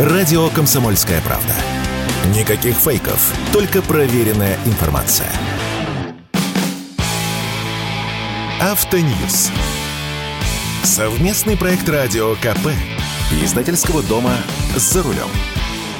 Радио «Комсомольская правда». Никаких фейков, только проверенная информация. Автоньюз. Совместный проект радио КП. Издательского дома «За рулем».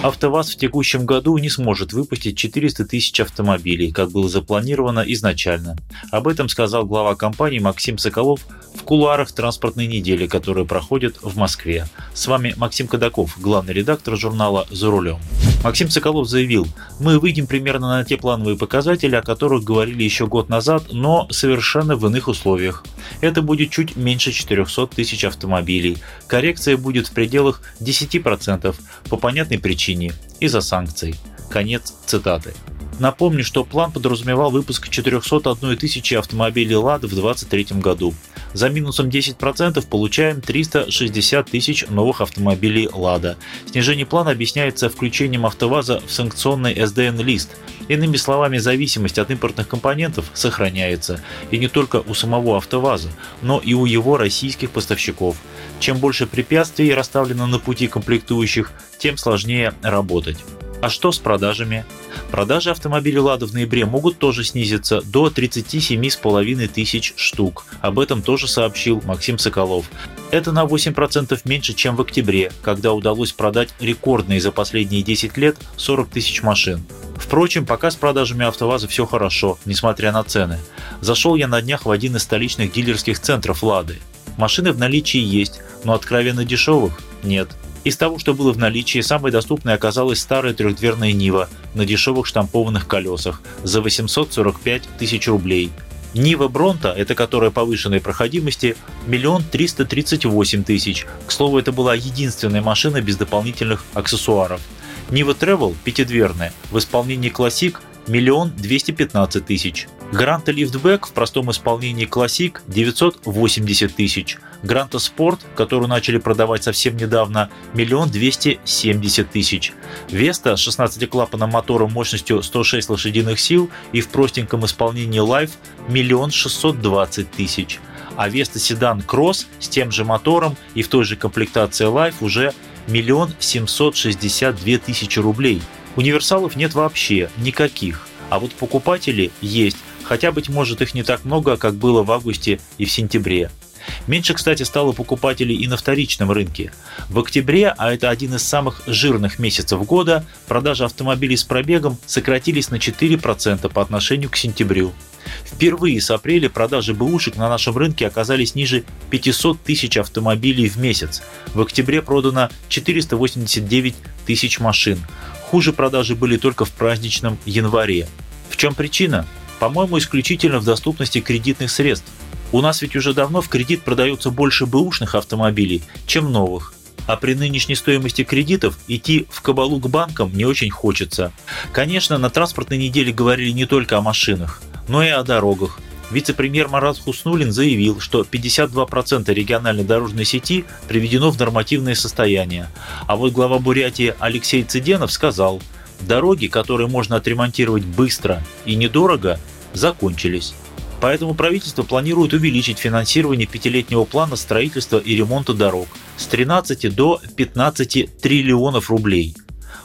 АвтоВАЗ в текущем году не сможет выпустить 400 тысяч автомобилей, как было запланировано изначально. Об этом сказал глава компании Максим Соколов в кулуарах транспортной недели, которая проходит в Москве. С вами Максим Кадаков, главный редактор журнала «За рулем». Максим Соколов заявил, мы выйдем примерно на те плановые показатели, о которых говорили еще год назад, но совершенно в иных условиях. Это будет чуть меньше 400 тысяч автомобилей. Коррекция будет в пределах 10% по понятной причине – из-за санкций. Конец цитаты. Напомню, что план подразумевал выпуск 401 тысячи автомобилей «Лада» в 2023 году. За минусом 10% получаем 360 тысяч новых автомобилей «Лада». Снижение плана объясняется включением «АвтоВАЗа» в санкционный SDN-лист. Иными словами, зависимость от импортных компонентов сохраняется. И не только у самого «АвтоВАЗа», но и у его российских поставщиков. Чем больше препятствий расставлено на пути комплектующих, тем сложнее работать. А что с продажами? Продажи автомобилей «Лада» в ноябре могут тоже снизиться до 37,5 тысяч штук. Об этом тоже сообщил Максим Соколов. Это на 8% меньше, чем в октябре, когда удалось продать рекордные за последние 10 лет 40 тысяч машин. Впрочем, пока с продажами АвтоВАЗа все хорошо, несмотря на цены. Зашел я на днях в один из столичных дилерских центров «Лады». Машины в наличии есть, но откровенно дешевых нет. Из того, что было в наличии, самой доступной оказалась старая трехдверная Нива на дешевых штампованных колесах за 845 тысяч рублей. Нива Бронта, это которая повышенной проходимости, миллион триста тридцать восемь тысяч. К слову, это была единственная машина без дополнительных аксессуаров. Нива Travel пятидверная в исполнении Classic миллион двести пятнадцать тысяч. Гранта Лифтбэк в простом исполнении Classic 980 тысяч. Гранта Спорт, которую начали продавать совсем недавно, миллион двести семьдесят тысяч. Веста с 16-клапанным мотором мощностью 106 лошадиных сил и в простеньком исполнении Life миллион шестьсот двадцать тысяч. А Веста Седан Кросс с тем же мотором и в той же комплектации Life уже миллион семьсот шестьдесят две тысячи рублей. Универсалов нет вообще, никаких. А вот покупатели есть, хотя, быть может, их не так много, как было в августе и в сентябре. Меньше, кстати, стало покупателей и на вторичном рынке. В октябре, а это один из самых жирных месяцев года, продажи автомобилей с пробегом сократились на 4% по отношению к сентябрю. Впервые с апреля продажи бэушек на нашем рынке оказались ниже 500 тысяч автомобилей в месяц. В октябре продано 489 тысяч машин. Хуже продажи были только в праздничном январе. В чем причина? По-моему, исключительно в доступности кредитных средств. У нас ведь уже давно в кредит продается больше бэушных автомобилей, чем новых. А при нынешней стоимости кредитов идти в кабалу к банкам не очень хочется. Конечно, на транспортной неделе говорили не только о машинах, но и о дорогах. Вице-премьер Марат Хуснулин заявил, что 52% региональной дорожной сети приведено в нормативное состояние. А вот глава Бурятии Алексей Цыденов сказал, дороги, которые можно отремонтировать быстро и недорого, закончились. Поэтому правительство планирует увеличить финансирование пятилетнего плана строительства и ремонта дорог с 13 до 15 триллионов рублей.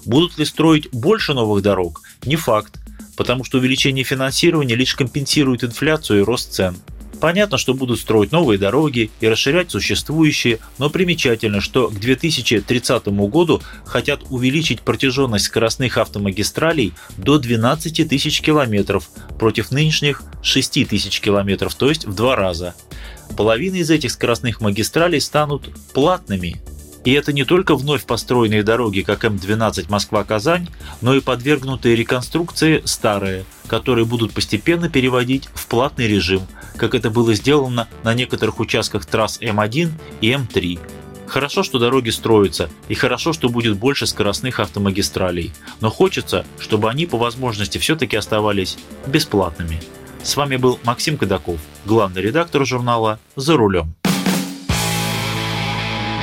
Будут ли строить больше новых дорог? Не факт потому что увеличение финансирования лишь компенсирует инфляцию и рост цен. Понятно, что будут строить новые дороги и расширять существующие, но примечательно, что к 2030 году хотят увеличить протяженность скоростных автомагистралей до 12 тысяч километров против нынешних 6 тысяч километров, то есть в два раза. Половина из этих скоростных магистралей станут платными, и это не только вновь построенные дороги, как М12 Москва-Казань, но и подвергнутые реконструкции старые, которые будут постепенно переводить в платный режим, как это было сделано на некоторых участках трасс М1 и М3. Хорошо, что дороги строятся, и хорошо, что будет больше скоростных автомагистралей, но хочется, чтобы они по возможности все-таки оставались бесплатными. С вами был Максим Кадаков, главный редактор журнала «За рулем».